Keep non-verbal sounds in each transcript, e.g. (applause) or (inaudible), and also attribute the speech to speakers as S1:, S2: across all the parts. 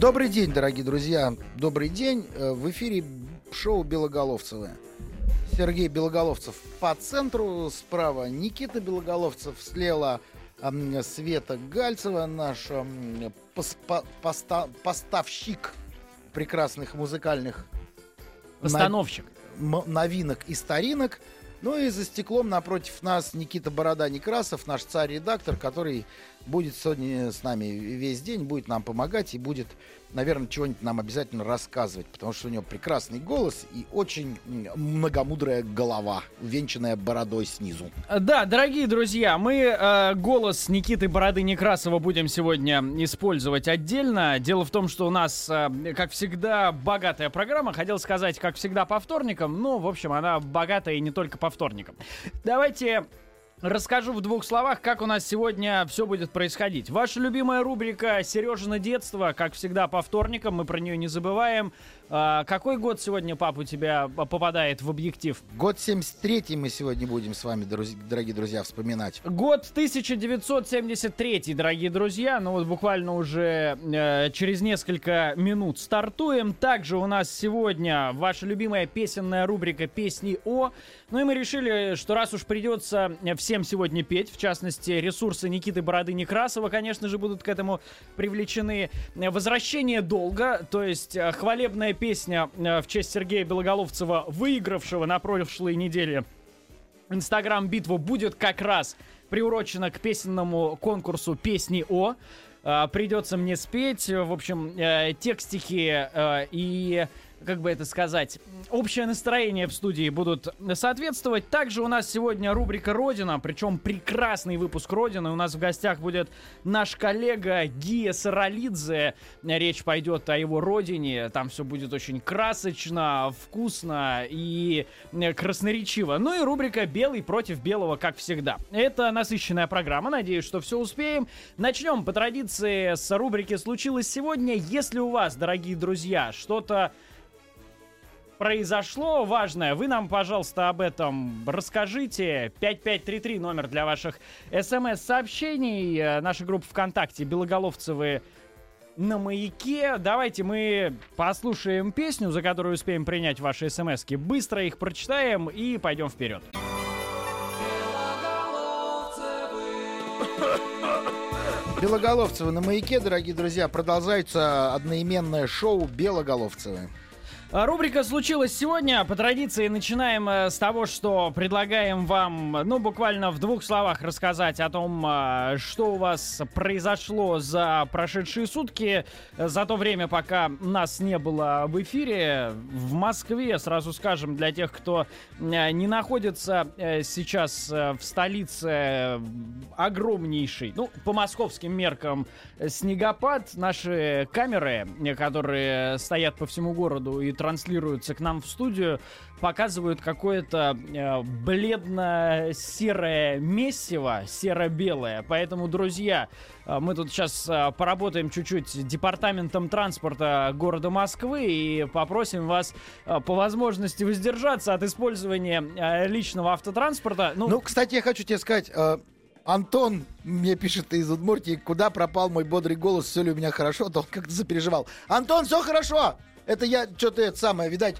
S1: Добрый день, дорогие друзья. Добрый день. Э, В эфире шоу Белоголовцевы. Сергей Белоголовцев по центру, справа Никита Белоголовцев, слева Света Гальцева, наш поста- поставщик прекрасных музыкальных
S2: Постановщик.
S1: новинок и старинок. Ну и за стеклом напротив нас Никита Борода Некрасов, наш царь-редактор, который будет сегодня с нами весь день, будет нам помогать и будет, наверное, чего-нибудь нам обязательно рассказывать, потому что у него прекрасный голос и очень многомудрая голова, увенчанная бородой снизу.
S2: Да, дорогие друзья, мы э, голос Никиты Бороды Некрасова будем сегодня использовать отдельно. Дело в том, что у нас, э, как всегда, богатая программа. Хотел сказать, как всегда, по вторникам, но, в общем, она богатая и не только по вторникам. Давайте Расскажу в двух словах, как у нас сегодня все будет происходить. Ваша любимая рубрика «Сережина детство», как всегда, по вторникам, мы про нее не забываем. А, какой год сегодня, пап, у тебя попадает в объектив?
S1: Год 73 мы сегодня будем с вами, друз- дорогие друзья, вспоминать.
S2: Год 1973, дорогие друзья. Ну вот буквально уже э, через несколько минут стартуем. Также у нас сегодня ваша любимая песенная рубрика «Песни о». Ну и мы решили, что раз уж придется всем сегодня петь, в частности, ресурсы Никиты Бороды Некрасова, конечно же, будут к этому привлечены. Возвращение долга, то есть э, хвалебная песня э, в честь Сергея Белоголовцева, выигравшего на прошлой неделе Инстаграм-битву будет как раз приурочена к песенному конкурсу «Песни о». А, придется мне спеть, в общем, э, текстики э, и, как бы это сказать, общее настроение в студии будут соответствовать. Также у нас сегодня рубрика «Родина», причем прекрасный выпуск «Родины». У нас в гостях будет наш коллега Гия Саралидзе. Речь пойдет о его родине. Там все будет очень красочно, вкусно и э, красноречиво. Ну и рубрика «Белый против белого», как всегда. Это насыщенная программа. Надеюсь, что все успеем. Начнем по традиции с рубрики «Случилось сегодня». Если у вас, дорогие друзья, что-то произошло важное, вы нам, пожалуйста, об этом расскажите. 5533 номер для ваших смс-сообщений. Э, Наша группа ВКонтакте «Белоголовцевы на маяке. Давайте мы послушаем песню, за которую успеем принять ваши смс-ки. Быстро их прочитаем и пойдем вперед.
S1: Белоголовцевы на маяке, дорогие друзья, продолжается одноименное шоу Белоголовцевы.
S2: А, Рубрика «Случилось сегодня». По традиции начинаем э, с того, что предлагаем вам, ну, буквально в двух словах рассказать о том, а, что у вас произошло за прошедшие сутки, за то время, пока нас не было в эфире. В Москве, сразу скажем, для тех, кто э, не находится э, сейчас в столице, огромнейший, ну, по московским меркам, снегопад. Наши камеры, которые стоят по всему городу и транслируются к нам в студию, показывают какое-то э, бледно-серое месиво, серо-белое. Поэтому, друзья, э, мы тут сейчас э, поработаем чуть-чуть департаментом транспорта города Москвы и попросим вас э, по возможности воздержаться от использования э, личного автотранспорта. Ну,
S1: Ну, кстати, я хочу тебе сказать, э, Антон мне пишет из Удмуртии, куда пропал мой бодрый голос, все ли у меня хорошо, то он как-то запереживал. Антон, все хорошо! Это я что-то это самое, видать,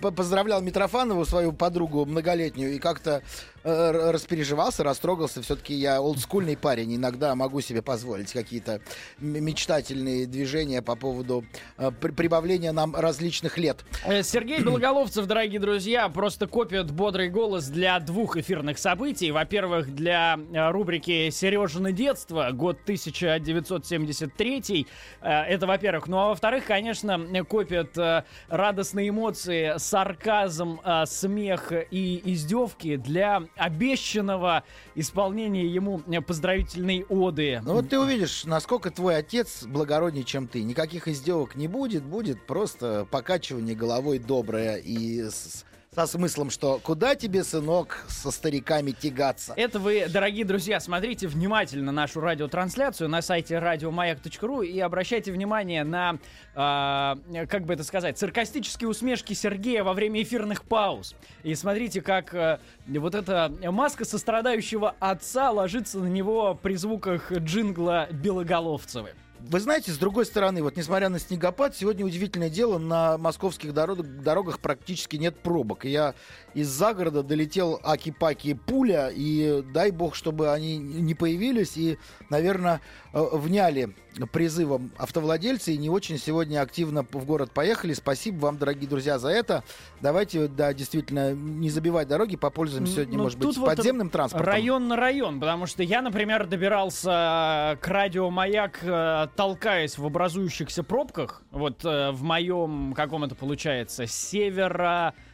S1: поздравлял Митрофанову, свою подругу многолетнюю, и как-то э, распереживался, растрогался. Все-таки я олдскульный парень, иногда могу себе позволить какие-то мечтательные движения по поводу э, при- прибавления нам различных лет.
S2: Э, Сергей Белоголовцев, дорогие друзья, просто копит бодрый голос для двух эфирных событий. Во-первых, для э, рубрики «Сережина детство», год 1973. Э, Это во-первых. Ну а во-вторых, конечно, копит копят э, радостные эмоции, сарказм, э, смех и издевки для обещанного исполнения ему поздравительной оды.
S1: Ну вот ты увидишь, насколько твой отец благороднее, чем ты. Никаких издевок не будет, будет просто покачивание головой доброе и с- со смыслом, что куда тебе, сынок, со стариками тягаться?
S2: Это вы, дорогие друзья, смотрите внимательно нашу радиотрансляцию на сайте радиомаяк.ру и обращайте внимание на, а, как бы это сказать, саркастические усмешки Сергея во время эфирных пауз. И смотрите, как а, вот эта маска сострадающего отца ложится на него при звуках джингла Белоголовцевы.
S1: Вы знаете, с другой стороны, вот несмотря на снегопад, сегодня удивительное дело, на московских дорогах, дорогах практически нет пробок. Я из загорода долетел аки-паки пуля, и дай бог, чтобы они не появились, и, наверное, э, вняли призывом автовладельцы и не очень сегодня активно в город поехали. Спасибо вам, дорогие друзья, за это. Давайте, да, действительно, не забивать дороги, попользуемся сегодня,
S2: Ну,
S1: может быть,
S2: вот
S1: подземным транспортом.
S2: Район на район, потому что я, например, добирался к радио Маяк, э, толкаясь в образующихся пробках. Вот э, в моем, каком это получается, севера э,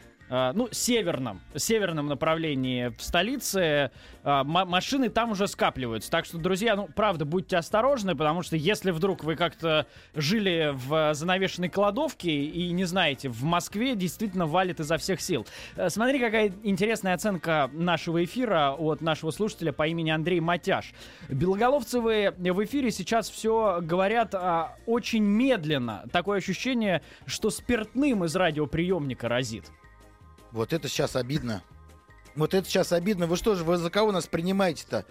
S2: ну, северном, северном направлении в столице м- машины там уже скапливаются. Так что, друзья, ну, правда, будьте осторожны, потому что если вдруг вы как-то жили в занавешенной кладовке и не знаете, в Москве действительно валит изо всех сил. Э, Смотри, какая интересная оценка нашего эфира от нашего слушателя по имени Андрей Матяш. Белоголовцевы в эфире сейчас все говорят а, очень медленно. Такое ощущение, что спиртным из радиоприемника разит.
S1: Вот это сейчас обидно. Вот это сейчас обидно. Вы что же, вы за кого нас принимаете-то?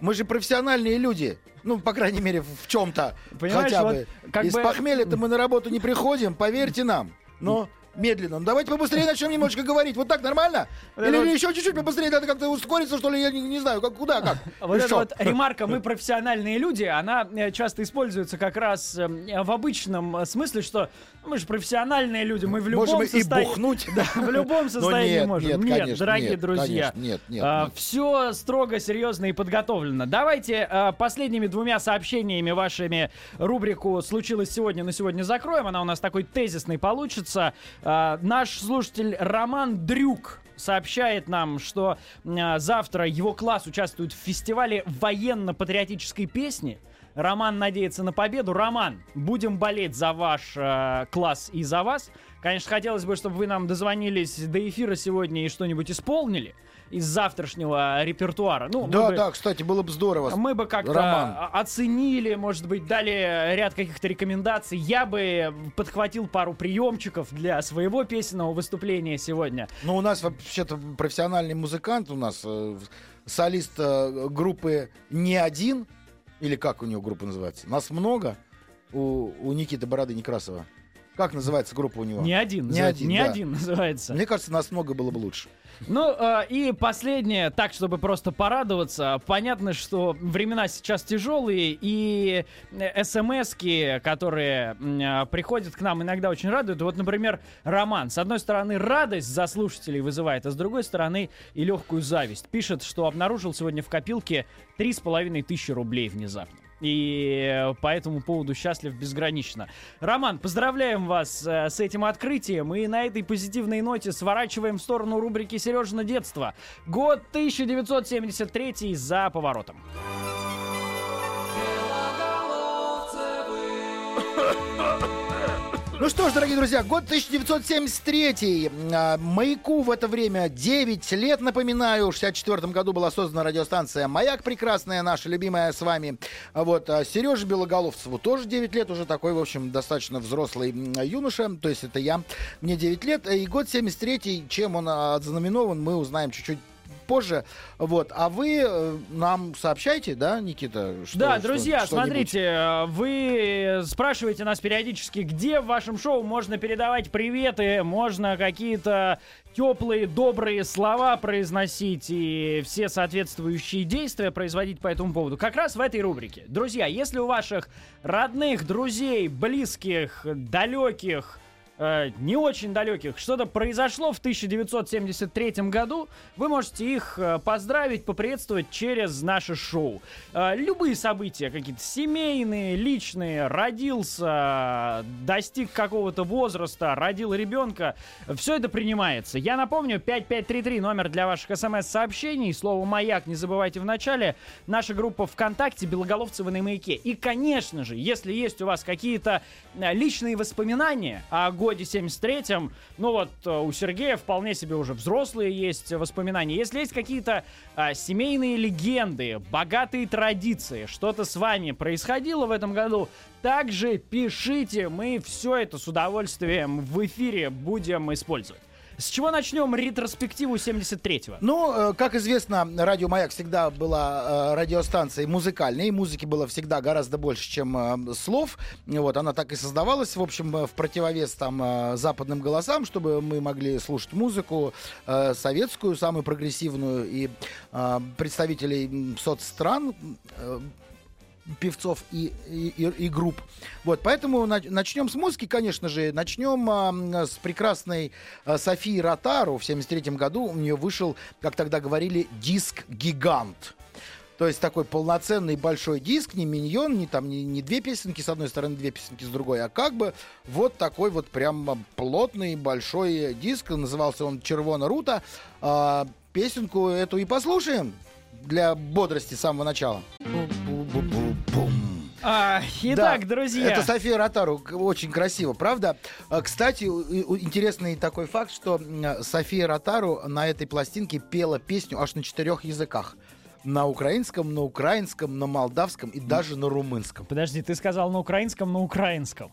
S1: Мы же профессиональные люди. Ну, по крайней мере, в чем-то. Хотя
S2: вот
S1: бы.
S2: как
S1: Из
S2: бы-
S1: похмелья-то мы на работу не приходим, поверьте нам. Но медленно. Ну, давайте побыстрее начнем немножко говорить. Вот так нормально?
S2: Вот
S1: Или, или еще чуть-чуть побыстрее надо как-то ускориться, что ли? Я не, не знаю, как, куда, как. (laughs)
S2: Вот эта вот ремарка «мы профессиональные люди», она э, часто используется как раз э, в обычном э, смысле, что мы же профессиональные люди, мы в любом
S1: Можем и
S2: состоянии...
S1: бухнуть. (laughs)
S2: Да, в любом состоянии
S1: нет,
S2: можем.
S1: Нет,
S2: Нет,
S1: конечно,
S2: дорогие
S1: нет,
S2: друзья.
S1: конечно, нет, нет, нет.
S2: все строго, серьезно и подготовлено. Давайте э, последними двумя сообщениями вашими рубрику «Случилось сегодня» на сегодня закроем. Она у нас такой тезисный получится. Э, наш слушатель Роман Дрюк сообщает нам, что э, завтра его класс участвует в фестивале военно-патриотической песни. Роман надеется на победу. Роман, будем болеть за ваш э, класс и за вас. Конечно, хотелось бы, чтобы вы нам дозвонились до эфира сегодня и что-нибудь исполнили из завтрашнего репертуара. Ну,
S1: Да,
S2: бы-
S1: да, кстати, было бы здорово.
S2: мы бы как-то
S1: Роман.
S2: оценили, может быть, дали ряд каких-то рекомендаций. Я бы подхватил пару приемчиков для своего песенного выступления сегодня.
S1: Ну, у нас вообще-то профессиональный музыкант, у нас э, солист э, группы не один, или как у него группа называется? Нас много у, у Никиты Бороды Некрасова. Как называется группа у него?
S2: Не один,
S1: Не один,
S2: не
S1: да.
S2: один называется.
S1: Мне кажется, нас много было бы лучше.
S2: Ну, э, и последнее, так, чтобы просто порадоваться. Понятно, что времена сейчас тяжелые, и смс которые э, приходят к нам, иногда очень радуют. Вот, например, Роман. С одной стороны, радость за слушателей вызывает, а с другой стороны, и легкую зависть. Пишет, что обнаружил сегодня в копилке 3,5 тысячи рублей внезапно. И э, по этому поводу счастлив безгранично. Роман, поздравляем вас э, с этим открытием. И на этой позитивной ноте сворачиваем в сторону рубрики «Сережина детство». Год 1973 за поворотом.
S1: Ну что ж, дорогие друзья, год 1973. А, Маяку в это время 9 лет, напоминаю. В 64 году была создана радиостанция «Маяк» прекрасная, наша любимая с вами. А Вот Сереже Белоголовцеву тоже 9 лет, уже такой, в общем, достаточно взрослый юноша. То есть это я. Мне 9 лет. И год 73 чем он а, ознаменован, мы узнаем чуть-чуть позже. Вот. А вы э, нам сообщайте, да, Никита? что-
S2: да,
S1: что-
S2: друзья,
S1: что-нибудь?
S2: смотрите, э, вы спрашиваете нас периодически, где в вашем шоу можно передавать приветы, можно какие-то теплые, добрые слова произносить и все соответствующие действия производить по этому поводу. Как раз в этой рубрике. Друзья, если у ваших родных, друзей, близких, далеких, э, не очень далеких, что-то произошло в 1973 году, вы можете их э, поздравить, поприветствовать через наше шоу. Э, любые события, какие-то семейные, личные, родился, достиг какого-то возраста, родил ребенка, все это принимается. Я напомню, 5533 номер для ваших смс-сообщений, слово «Маяк» не забывайте в начале, наша группа ВКонтакте «Белоголовцевы на маяке». И, конечно же, если есть у вас какие-то э, личные воспоминания о годе 73-м, ну вот э, у Сергея вполне себе уже взрослые есть воспоминания. Если есть какие-то а, семейные легенды, богатые традиции, что-то с вами происходило в этом году, также пишите, мы все это с удовольствием в эфире будем использовать. С чего начнем ретроспективу 73-го?
S1: Ну, э, как известно, радио Маяк всегда была э, радиостанцией музыкальной. И музыки было всегда гораздо больше, чем э, слов. Вот, она так и создавалась, в общем, в противовес там западным голосам, чтобы мы могли слушать музыку советскую, самую прогрессивную, и представителей соцстран певцов и, и, и- групп. Вот, поэтому на- начнем с музыки, конечно же. Начнем м, с прекрасной а, Софии Ротару. В 73 году у нее вышел, как тогда говорили, диск-гигант. То есть такой полноценный большой диск, не миньон, не там не, не две песенки с одной стороны, две песенки с другой, а как бы вот такой вот прям плотный большой диск. Назывался он «Червона Рута». А, песенку эту и послушаем для бодрости с самого начала.
S2: А, итак,
S1: Да,
S2: друзья.
S1: Это София Ротару. Очень красиво, правда? А, Кстати, интересный такой факт, что м, София Ротару на этой пластинке пела песню аж на четырех языках. На украинском, на украинском, на молдавском и даже на румынском.
S2: Подожди, ты сказал на украинском, на украинском.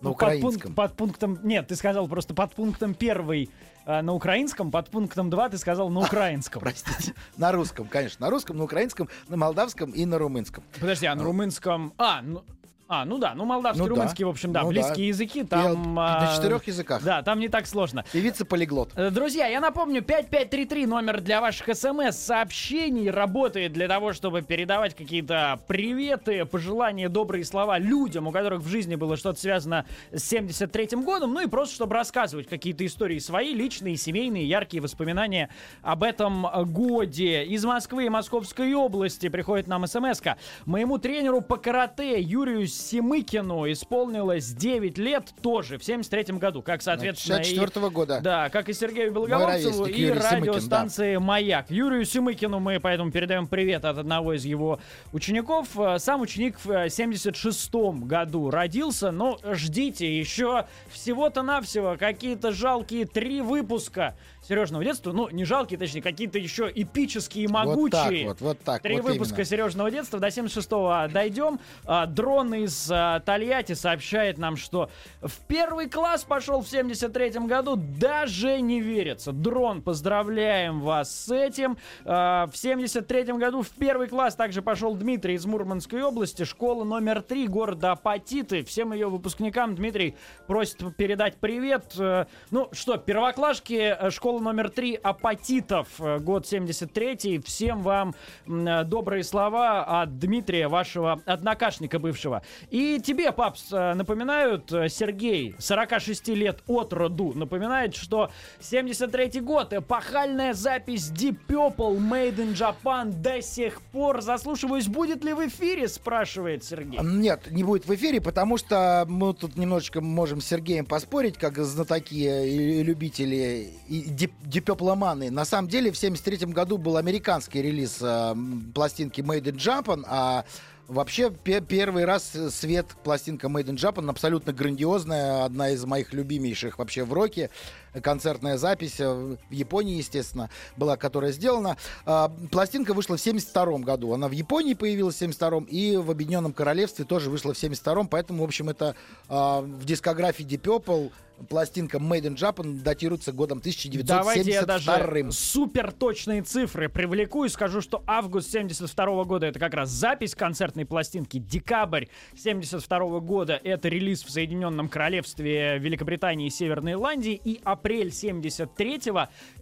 S1: На
S2: Ну, под пункт-
S1: украинском.
S2: Под, пунктом... Нет, ты сказал просто под пунктом первый на украинском, под пунктом два ты сказал на (laughs) украинском.
S1: Простите. (laughs) На русском, конечно. На русском, на украинском, на молдавском и на румынском.
S2: Подожди, а на румынском... А, ну... А, ну да, ну молдавский,
S1: Ну да.
S2: румынский, в общем, да,
S1: Ну
S2: близкие
S1: да.
S2: языки,
S1: И
S2: там...
S1: на
S2: а,
S1: четырех языках.
S2: Да, там не так сложно.
S1: Певица-полиглот.
S2: Э, Друзья, я напомню, 5533 номер для ваших смс-сообщений работает для того, чтобы передавать какие-то приветы, пожелания, добрые слова людям, у которых в жизни было что-то связано с 73 годом, ну и просто чтобы рассказывать какие-то истории свои, личные, семейные, яркие воспоминания об этом годе. Из Москвы и Московской области приходит нам смс -ка. Моему тренеру по карате Юрию Семыкину исполнилось 9 лет тоже в 73 году, как, соответственно, и-
S1: 64 года.
S2: да, как и Сергею Белоголовцеву и
S1: Юрий Симыкин,
S2: радиостанции «Маяк». Юрию Симыкину мы поэтому передаем привет от одного из его учеников. Э, Сам ученик в 76 году родился, но ждите, еще всего-то навсего какие-то жалкие три выпуска Сережного детства. Ну, не жалкие, точнее, какие-то еще эпические,
S1: Вот так
S2: могучие.
S1: вот, вот так.
S2: Три
S1: вот
S2: выпуска
S1: именно.
S2: Сережного детства. До 76-го дойдем. А, Дрон из а, Тольятти сообщает нам, что в первый класс пошел в 73-м году. Даже не верится. Дрон, поздравляем вас с этим. А, в 73-м году в первый класс также пошел Дмитрий из Мурманской области. Школа номер 3 города Апатиты. Всем ее выпускникам Дмитрий просит передать привет. Э, Ну что, первоклашки, э, школа номер 3 Апатитов, э, год 73 Всем вам э, добрые слова от Дмитрия, вашего однокашника бывшего. И тебе, папс, э, напоминают, Сергей, 46 лет от роду, напоминает, что 73 год, эпохальная запись Deep Purple Made in Japan до сих пор заслушиваюсь. Будет ли в эфире, спрашивает Сергей.
S1: Нет, не будет в эфире, потому что мы тут немножечко можем с Сергеем поспорить, как знатоки и любители и дип- дипепломаны. На самом деле в 73 году был американский релиз э, пластинки Made in Japan, а Вообще, пе- первый раз свет пластинка Made in Japan абсолютно грандиозная, одна из моих любимейших вообще в роке. Концертная запись э, в Японии, естественно, была, которая сделана. А, Пластинка вышла в 72 году. Она в Японии появилась в 72 и в Объединенном Королевстве тоже вышла в 72 поэтому, в общем, это а, в дискографии Deep Purple пластинка Made in Japan датируется годом 1972.
S2: Давайте я даже супер точные цифры привлеку и скажу, что август 72 года это как раз запись концертной пластинки, декабрь 72 года это релиз в Соединенном Королевстве Великобритании и Северной Ирландии, и апрель 73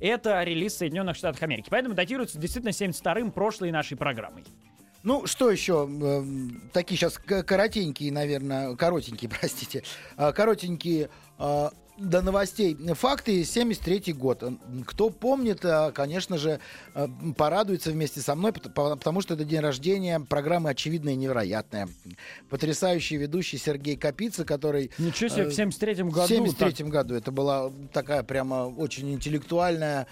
S2: это релиз Соединенных Штатах Америки. Поэтому датируется действительно 72-м прошлой нашей программой.
S1: Ну, что еще? Эм, Такие сейчас коротенькие, наверное, коротенькие, (laughs) простите. А, Коротенькие. До новостей. Факты 73 год. Кто помнит, э, конечно же, э, порадуется вместе со мной, потому что это день рождения программы «Очевидное и невероятное». Потрясающий ведущий Сергей Капица, который...
S2: Ничего себе, в 73 году.
S1: В 73 году. Это была такая прямо очень интеллектуальная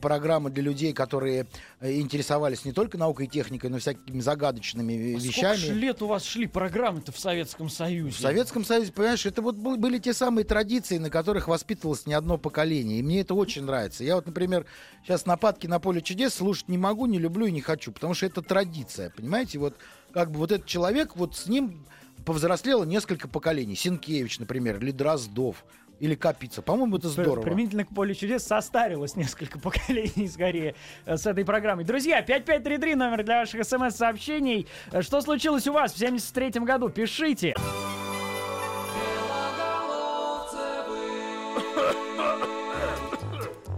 S1: программа для людей, которые интересовались не только наукой и техникой, но и всякими загадочными а вещами.
S2: Сколько лет у вас шли программы-то в Советском Союзе?
S1: В Советском Союзе, понимаешь, это вот были те самые традиции, на которых воспитывалось не одно поколение. И мне это очень нравится. Я вот, например, сейчас нападки на поле чудес слушать не могу, не люблю и не хочу, потому что это традиция. Понимаете, вот как бы вот этот человек, вот с ним повзрослело несколько поколений. Синкевич, например, или Дроздов или Капица. По-моему, это здорово.
S2: Применительно к полю чудес состарилось несколько (laughs) поколений скорее э, с этой программой. Друзья, 5533 номер для ваших смс-сообщений. Э, что случилось у вас в 73 году? Пишите.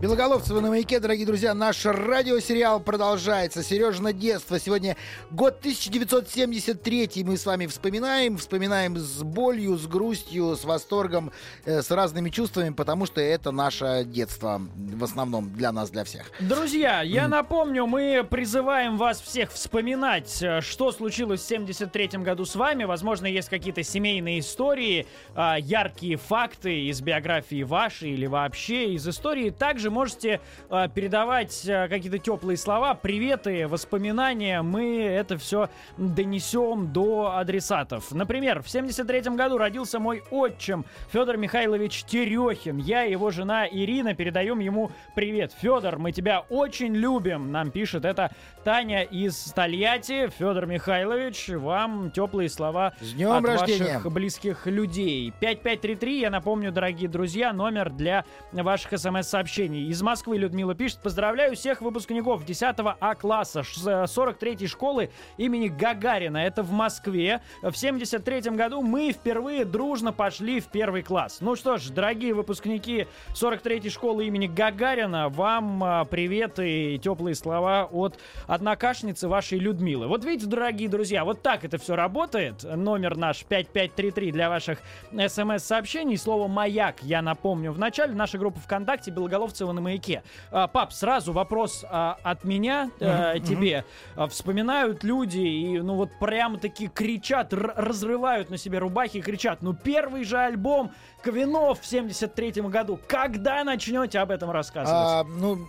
S1: Белоголовцева на маяке, дорогие друзья, наш радиосериал продолжается. Сережина детство. Сегодня год 1973. Мы с вами вспоминаем. Вспоминаем с болью, с грустью, с восторгом, э, с разными чувствами, потому что это наше детство. В основном для нас, для всех.
S2: Друзья, я напомню, мы призываем вас всех вспоминать, э, что случилось в 73 году с вами. Возможно, есть какие-то семейные истории, э, яркие факты из биографии вашей или вообще из истории. Также можете э, передавать э, какие-то теплые слова, приветы, воспоминания. Мы это все донесем до адресатов. Например, в 73 году родился мой отчим Федор Михайлович Терехин. Я и его жена Ирина передаем ему привет. Федор, мы тебя очень любим. Нам пишет это Таня из Тольятти. Федор Михайлович, вам теплые слова
S1: С днем
S2: от
S1: рождения.
S2: ваших близких людей. 5533, я напомню, дорогие друзья, номер для ваших смс-сообщений. Из Москвы Людмила пишет. Поздравляю всех выпускников 10 А класса 43-й школы имени Гагарина. Это в Москве. В 73 году мы впервые дружно пошли в первый класс. Ну что ж, дорогие выпускники 43-й школы имени Гагарина, вам а, привет и теплые слова от однокашницы вашей Людмилы. Вот видите, дорогие друзья, вот так это все работает. Номер наш 5533 для ваших смс-сообщений. Слово «Маяк» я напомню в начале. Наша группа ВКонтакте Белоголовцева на маяке. А, пап, сразу вопрос а, от меня а, тебе. А, вспоминают люди и, ну вот прямо таки кричат, разрывают на себе рубахи и кричат, ну первый же альбом Квинов в 73 году. Когда начнете об этом рассказывать?
S1: А, ну,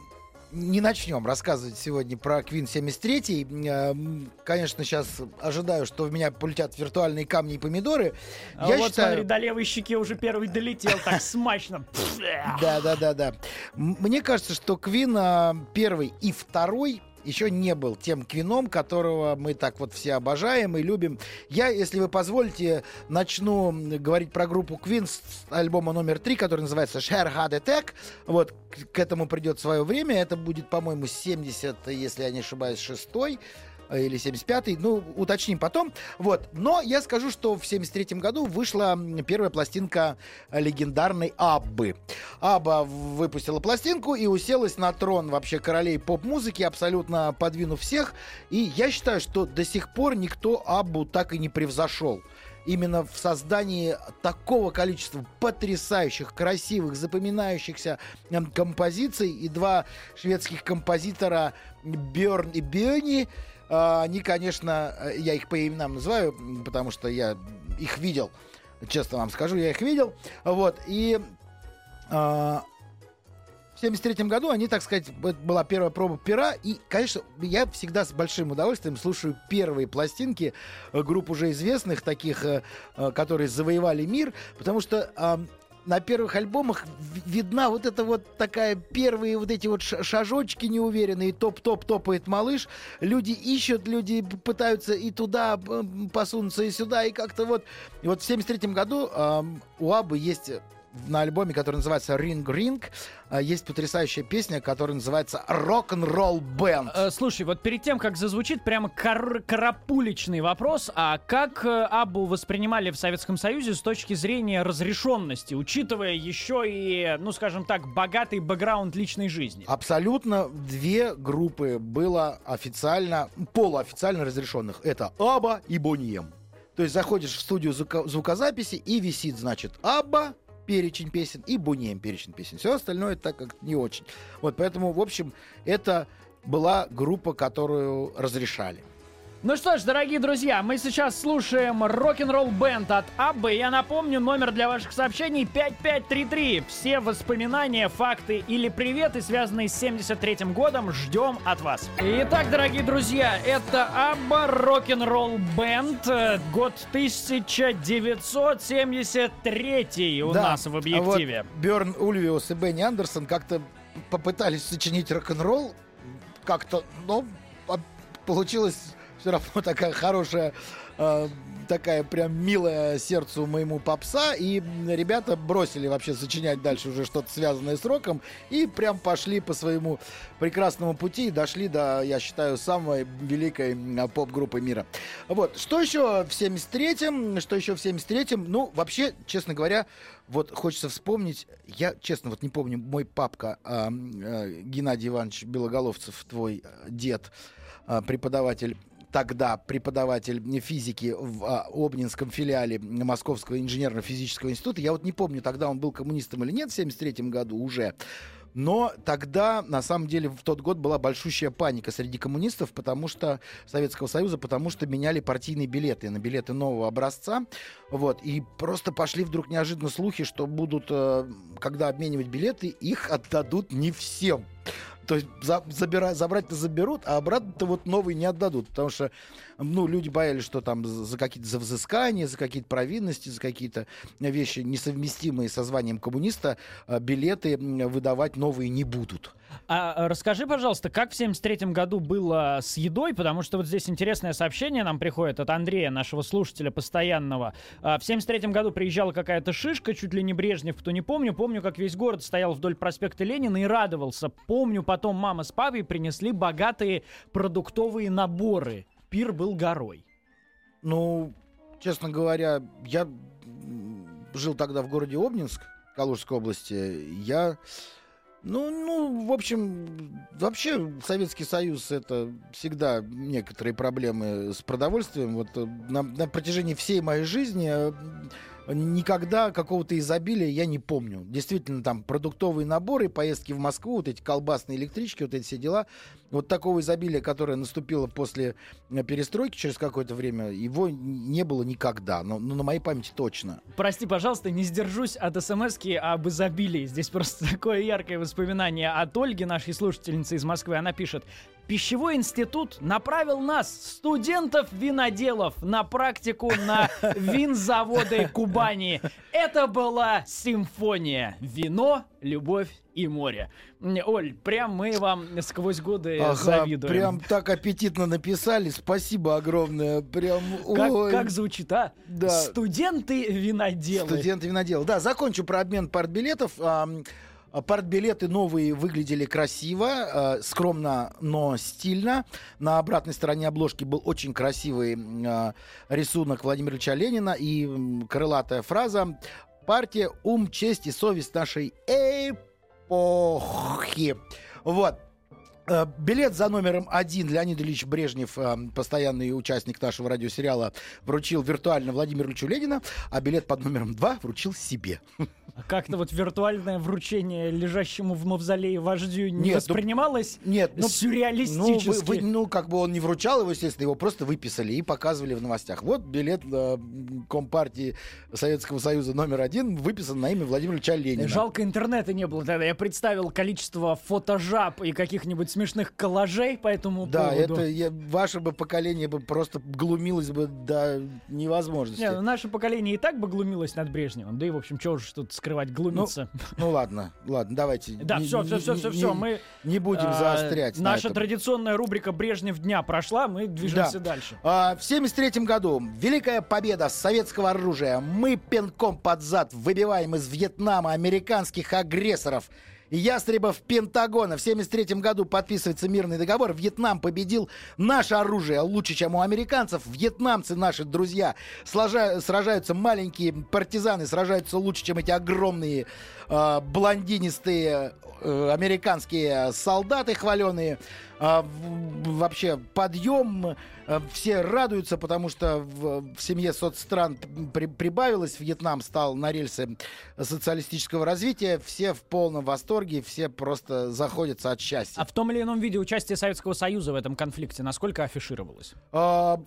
S1: не начнем рассказывать сегодня про Квин 73. Э, конечно, сейчас ожидаю, что в меня полетят виртуальные камни и помидоры.
S2: А Я вот считаю... смотри, до левой щеки уже первый долетел так смачно.
S1: Да, да, да, да. Мне кажется, что Квин а, первый и второй еще не был тем квином, которого мы так вот все обожаем и любим. Я, если вы позволите, начну говорить про группу Queen с альбома номер три, который называется Share Hard Attack. Вот, к этому придет свое время. Это будет, по-моему, 70, если я не ошибаюсь, шестой. Э, или 75-й, ну, уточним потом. Вот. Но я скажу, что в 73-м году вышла первая пластинка легендарной Аббы. Абба выпустила пластинку и уселась на трон вообще королей поп-музыки, абсолютно подвинув всех. И я считаю, что до сих пор никто Аббу так и не превзошел именно в создании такого количества потрясающих, красивых, запоминающихся композиций. И два шведских композитора Бjörn и а, они, конечно, э, я их по именам называю, потому что я их видел. Честно вам скажу, я их видел. Вот. И а, в 73 году они, так сказать, была первая проба пера. И, конечно, я всегда с большим удовольствием слушаю первые пластинки э, групп уже известных, таких, э, которые завоевали мир, потому что на первых альбомах видна вот эта вот такая первые вот эти вот шажочки неуверенные, топ-топ топает малыш. Люди ищут, люди пытаются и туда посунуться, и сюда, и как-то вот. И вот в 73 году э, у Абы есть на альбоме, который называется Ring Ring, э, есть потрясающая песня, которая называется Rock-and-Roll Band.
S2: Э, слушай, вот перед тем, как зазвучит прямо кар- карапуличный вопрос, а как э, Абу воспринимали в Советском Союзе с точки зрения разрешенности, учитывая еще и, ну, скажем так, богатый бэкграунд личной жизни?
S1: Абсолютно две группы было официально, полуофициально разрешенных. Это Аба и Бонием. То есть заходишь в студию звукозаписи и висит, значит, Абба перечень песен и Бунеем перечень песен. Все остальное так как не очень. Вот поэтому, в общем, это была группа, которую разрешали.
S2: Ну что ж, дорогие друзья, мы сейчас слушаем рок-н-ролл бенд от АБ. Я напомню, номер для ваших сообщений 5533. Все воспоминания, факты или приветы, связанные с 73-м годом, ждем от вас. Итак, дорогие друзья, это АББА рок-н-ролл бенд. Год 1973 у
S1: Да,
S2: нас в объективе.
S1: А вот Бjörn Ульвиус и Бенни Андерсон как-то попытались сочинить рок-н-ролл. Как-то, но а, получилось все равно (laughs) такая хорошая, э, такая прям милая сердцу моему попса. И ребята бросили вообще сочинять дальше уже что-то связанное с роком. И прям пошли по своему прекрасному пути и дошли до, я считаю, самой великой э, поп-группы мира. Вот. Что еще в 73-м? Что еще в 73-м? Ну, вообще, честно говоря, вот хочется вспомнить, я, честно, вот не помню, мой папка э, э, Геннадий Иванович Белоголовцев, твой э, дед, преподаватель тогда преподаватель физики в а, Обнинском филиале Московского инженерно-физического института. Я вот не помню, тогда он был коммунистом или нет в 73 году уже. Но тогда, на самом деле, в тот год была большущая паника среди коммунистов, потому что Советского Союза, потому что меняли партийные билеты на билеты нового образца. Вот, и просто пошли вдруг неожиданно слухи, что будут, э, когда обменивать билеты, их отдадут не всем. То есть за, забира, забрать-то заберут, а обратно-то вот новые не отдадут. Потому что, ну, люди боялись, что там за какие-то за взыскания, за какие-то провинности, за какие-то вещи, несовместимые со званием коммуниста, а, билеты выдавать новые не будут.
S2: А расскажи, пожалуйста, как в 73 году было с едой, потому что вот здесь интересное сообщение нам приходит от Андрея, нашего слушателя постоянного. А, в 73 году приезжала какая-то шишка, чуть ли не Брежнев, кто не помню. Помню, как весь город стоял вдоль проспекта Ленина и радовался. Помню, потом мама с папой принесли богатые продуктовые наборы. Пир был горой.
S1: Ну, честно говоря, я жил тогда в городе Обнинск, Калужской области. Я ну, ну, в общем, вообще Советский Союз это всегда некоторые проблемы с продовольствием. Вот э, на, на протяжении всей моей жизни э, никогда какого-то изобилия я не помню. Действительно, там продуктовые наборы, поездки в Москву, вот эти колбасные электрички, вот эти все дела. Вот такого изобилия, которое наступило после э, перестройки через какое-то время, его не было никогда. Но, но на моей памяти точно.
S2: Прости, пожалуйста, не сдержусь от смс об изобилии. Здесь просто (laughs) такое яркое воспоминание от Ольги, нашей слушательницы из Москвы. Она пишет. Пищевой институт направил нас, студентов-виноделов, на практику на (laughs) винзаводы Кубани. Это была симфония. Вино, любовь и море. Оль, прям мы вам сквозь годы ага, завидуем.
S1: Прям так аппетитно написали. Спасибо огромное. Прям,
S2: как, ой. как звучит, а? Да. Студенты-виноделы.
S1: Студенты-виноделы. Да, закончу про обмен партбилетов. А, партбилеты новые выглядели красиво, э, скромно, но стильно. На обратной стороне обложки был очень красивый э, рисунок Владимира Ильича Ленина и крылатая фраза «Партия, ум, честь и совесть нашей эпохи». Вот. Э, билет за номером один Леонид Ильич Брежнев, э, постоянный участник нашего радиосериала, вручил виртуально Владимиру Ильичу Ленина, а билет под номером два вручил себе.
S2: А как-то вот виртуальное вручение лежащему в мавзолее вождю не нет, ну, воспринималось
S1: ну, нет, ну,
S2: сюрреалистически?
S1: Ну, вы, вы, ну, как бы он не вручал его, естественно, его просто выписали и показывали в новостях. Вот билет э, Компартии Советского Союза номер один выписан на имя Владимира Ильича Ленина.
S2: Жалко, интернета не было тогда. Я представил количество фотожаб и каких-нибудь смешных коллажей по этому
S1: да,
S2: поводу.
S1: Да, это я, ваше бы поколение бы просто глумилось бы до невозможности. Не,
S2: ну, наше поколение и так бы глумилось над Брежневым. Да и, в общем, чего же тут скрывать, глумиться.
S1: Ну, ну ладно, ладно, давайте. (laughs)
S2: Да, все, все, все, все, все. Мы
S1: не будем а, заострять.
S2: Наша на традиционная рубрика Брежнев дня прошла, мы движемся да. дальше.
S1: А, в 73 году великая победа советского оружия. Мы пинком под зад выбиваем из Вьетнама американских агрессоров ястребов Пентагона. В 73 году подписывается мирный договор. Вьетнам победил. Наше оружие лучше, чем у американцев. Вьетнамцы, наши друзья, сражаются маленькие партизаны, сражаются лучше, чем эти огромные э, блондинистые э, американские солдаты хваленые. А, вообще подъем, э, все радуются, потому что в, в семье соцстран при- прибавилось, Вьетнам стал на рельсы социалистического развития, все в полном восторге, все просто заходятся от счастья.
S2: А в том или ином виде участие Советского Союза в этом конфликте насколько афишировалось?
S1: А,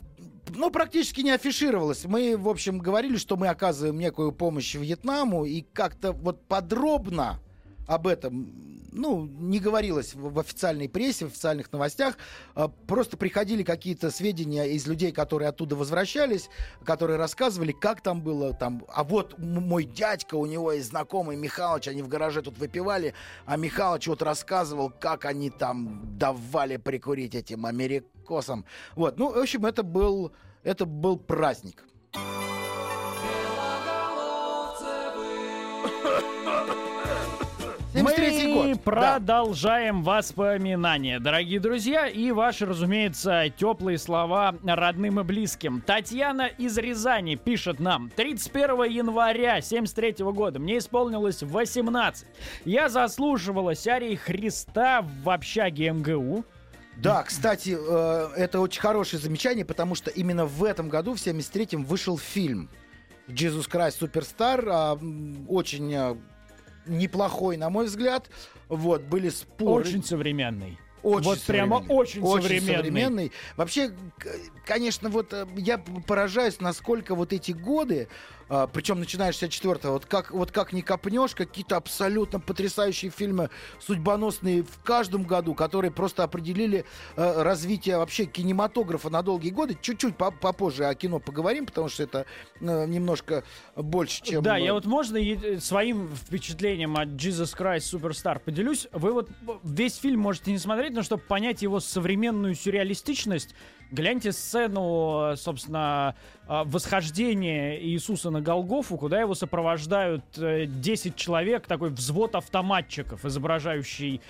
S1: ну, практически не афишировалось. Мы, в общем, говорили, что мы оказываем некую помощь Вьетнаму, и как-то вот подробно об этом, ну, не говорилось в, официальной прессе, в официальных новостях. А, Просто приходили какие-то сведения из людей, которые оттуда возвращались, которые рассказывали, как там было, там, а вот мой дядька, у него есть знакомый Михалыч, они в гараже тут выпивали, а Михалыч вот рассказывал, как они там давали прикурить этим америкосам. Вот, ну, в общем, это был, это был праздник. 73-й год. Да.
S2: продолжаем воспоминания, дорогие друзья, и ваши, разумеется, теплые слова родным и близким. Татьяна из Рязани пишет нам. 31 января 73 года мне исполнилось 18. Я заслуживалась арии Христа в общаге МГУ.
S1: Да, кстати, э, это очень хорошее замечание, потому что именно в этом году, в 73-м, вышел фильм «Jesus Christ Superstar». а, Очень э, неплохой, на мой взгляд. Вот, были споры.
S2: Очень современный.
S1: Очень
S2: вот прямо
S1: современный.
S2: очень современный.
S1: Вообще, к- конечно, вот э, я поражаюсь, насколько вот эти годы, а, причем начиная с 64-го, вот как, вот как не копнешь, какие-то абсолютно потрясающие фильмы, судьбоносные в каждом году, которые просто определили э, развитие вообще кинематографа на долгие годы. Чуть-чуть по- попозже о кино поговорим, потому что это э, немножко больше, чем...
S2: Да,
S1: э,
S2: я вот можно е- своим впечатлением от Jesus Christ Superstar поделюсь. Вы вот весь фильм можете не смотреть, но чтобы понять его современную сюрреалистичность, гляньте сцену, э, собственно, э, восхождения Иисуса на Голгофу, куда его сопровождают э, 10 человек, такой взвод автоматчиков, изображающий э,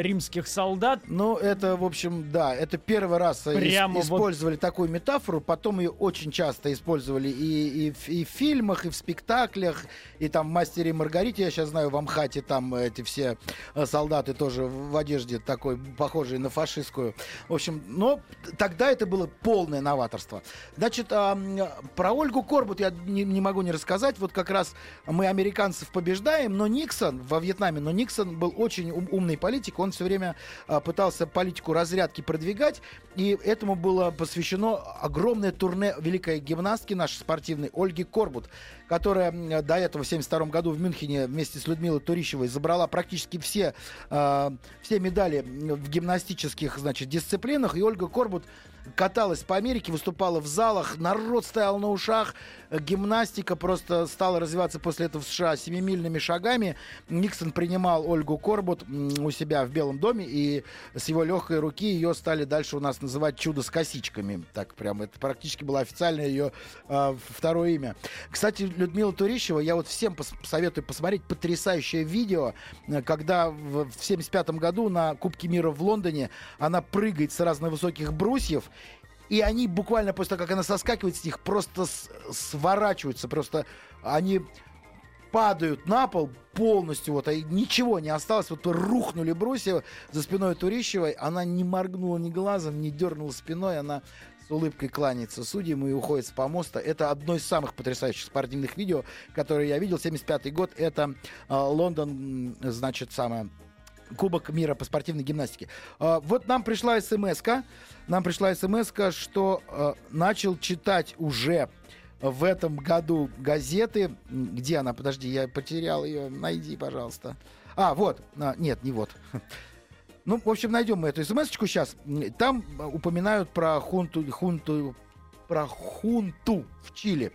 S2: римских солдат.
S1: Ну, это, в общем, да, это первый раз э, ис-
S2: Прямо вот-
S1: использовали такую метафору, потом ее очень часто использовали и, и, в, и в фильмах, и в спектаклях, и там в «Мастере и Маргарите», я сейчас знаю, в Амхате там эти все э, солдаты тоже в одежде такой, похожей на фашистскую. В общем, но тогда это было полное новаторство. Значит, а, про Ольгу Корбут я не, не могу не рассказать. Вот как раз мы американцев побеждаем, но Никсон во Вьетнаме, но Никсон был очень ум- умный политик, он все время а, пытался политику разрядки продвигать, и этому было посвящено огромное турне великой гимнастки нашей спортивной Ольги Корбут, которая до этого в 72 году в Мюнхене вместе с Людмилой Турищевой забрала практически все, а, все медали в гимнастических значит, дисциплинах, и Ольга Корбут каталась по Америке, выступала в залах, народ стоял на ушах, э, гимнастика просто стала развиваться после этого в США семимильными шагами. Никсон принимал Ольгу Корбут у себя в Белом доме, и с его легкой руки ее стали дальше у нас называть чудо с косичками. Так прям, это практически было официальное ее а, второе имя. Кстати, Людмила Турищева, я вот всем пос- советую посмотреть потрясающее видео, э, когда в, в 75 году на Кубке мира в Лондоне она прыгает с разных высоких брусьев, и они буквально после того, как она соскакивает с них, просто с- сворачиваются, просто они падают на пол полностью, вот, а ничего не осталось, вот рухнули брусья за спиной Турищевой, она не моргнула ни глазом, не дернула спиной, она с улыбкой кланяется судьям и уходит с помоста. Это одно из самых потрясающих спортивных видео, которые я видел. 75 год, это э, Лондон, значит, самое... Кубок мира по спортивной гимнастике. А, вот нам пришла смс Нам пришла смс что э, начал читать уже в этом году газеты. Где она? Подожди, я потерял ее. Найди, пожалуйста. А, вот. А, нет, не вот. (laughs) Ну, в общем, найдем мы эту смс-очку сейчас. Там упоминают про хунту, хунту, про хунту в Чили.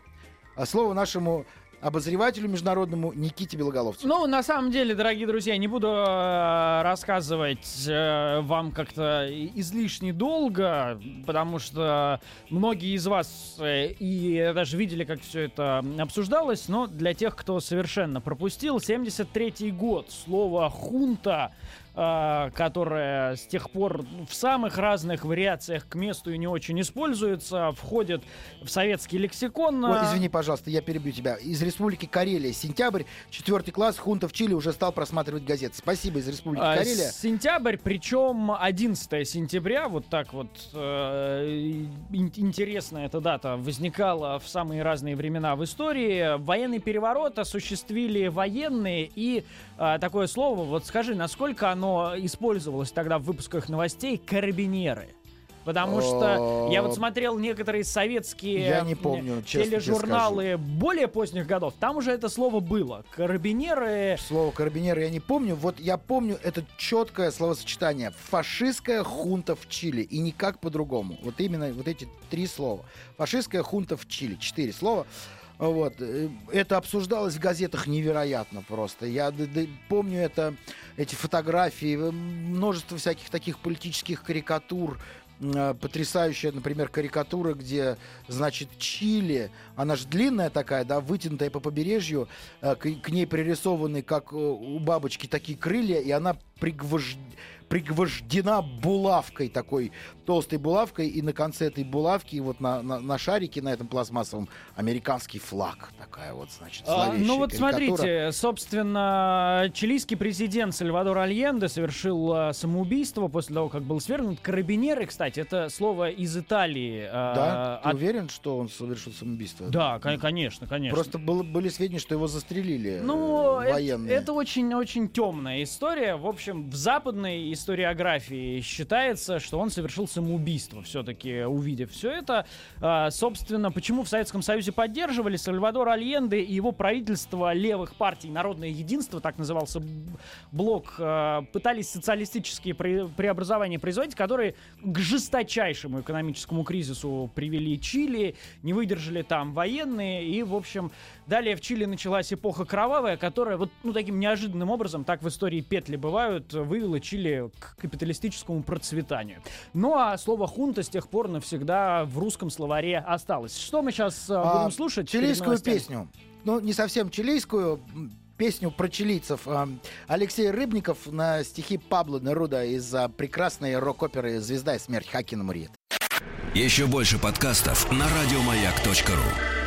S1: А слово нашему обозревателю международному Никите Белоголовцу.
S2: Ну, на самом деле, дорогие друзья, не буду э, рассказывать э, вам как-то излишне долго, потому что многие из вас э, и даже видели, как все это обсуждалось, но для тех, кто совершенно пропустил, 73-й год, слово «хунта» которая с тех пор в самых разных вариациях к месту и не очень используется, входит в советский лексикон.
S1: Ой, извини, пожалуйста, я перебью тебя. Из Республики Карелия, сентябрь, четвертый класс, хунта в Чили уже стал просматривать газеты. Спасибо из Республики а, Карелия.
S2: Сентябрь, причем 11 сентября, вот так вот э, интересная эта дата возникала в самые разные времена в истории. Военный переворот осуществили военные, и э, такое слово, вот скажи, насколько оно оно использовалось тогда в выпусках новостей, карабинеры. Потому что я вот смотрел некоторые советские
S1: я не помню,
S2: тележурналы более поздних годов. Там уже это слово было. Карабинеры.
S1: Слово карабинеры я не помню. Вот я помню это четкое словосочетание. Фашистская хунта в Чили. И никак по-другому. Вот именно вот эти три слова. Фашистская хунта в Чили. Четыре слова. Вот. Э, это обсуждалось в газетах невероятно просто. Я помню это, эти фотографии, э, множество всяких таких политических карикатур, э, потрясающая, например, карикатура, где, значит, Чили, она же длинная такая, да, вытянутая по побережью, к, к ней пририсованы, как у бабочки, такие крылья, и она пригвождена пригвождена булавкой такой, толстой булавкой, и на конце этой булавки, вот на, на, на шарике, на этом пластмассовом, американский флаг. Такая вот, значит,
S2: а, Ну вот смотрите, собственно, чилийский президент Сальвадор Альенде совершил а, самоубийство после того, как был свергнут. Карабинеры, кстати, это слово из Италии.
S1: А, да? Ты от... уверен, что он совершил самоубийство?
S2: Да, конечно, конечно.
S1: Просто было, были сведения, что его застрелили ну, э, военные.
S2: Это, это очень-очень темная история. В общем, в западной историографии считается, что он совершил самоубийство, все-таки увидев все это. А, собственно, почему в Советском Союзе поддерживали Сальвадор Альенде и его правительство левых партий «Народное единство», так назывался блок, а, пытались социалистические преобразования производить, которые к жесточайшему экономическому кризису привели Чили, не выдержали там военные, и, в общем, далее в Чили началась эпоха кровавая, которая вот ну, таким неожиданным образом, так в истории петли бывают, вывела Чили к капиталистическому процветанию. Ну а слово хунта с тех пор навсегда в русском словаре осталось. Что мы сейчас а, будем слушать?
S1: Чилийскую песню. Ну, не совсем чилийскую, песню про чилийцев. Алексей Рыбников на стихи Пабло Неруда из прекрасной рок-оперы «Звезда и смерть» Хакина Мурьет.
S3: Еще больше подкастов на радиомаяк.ру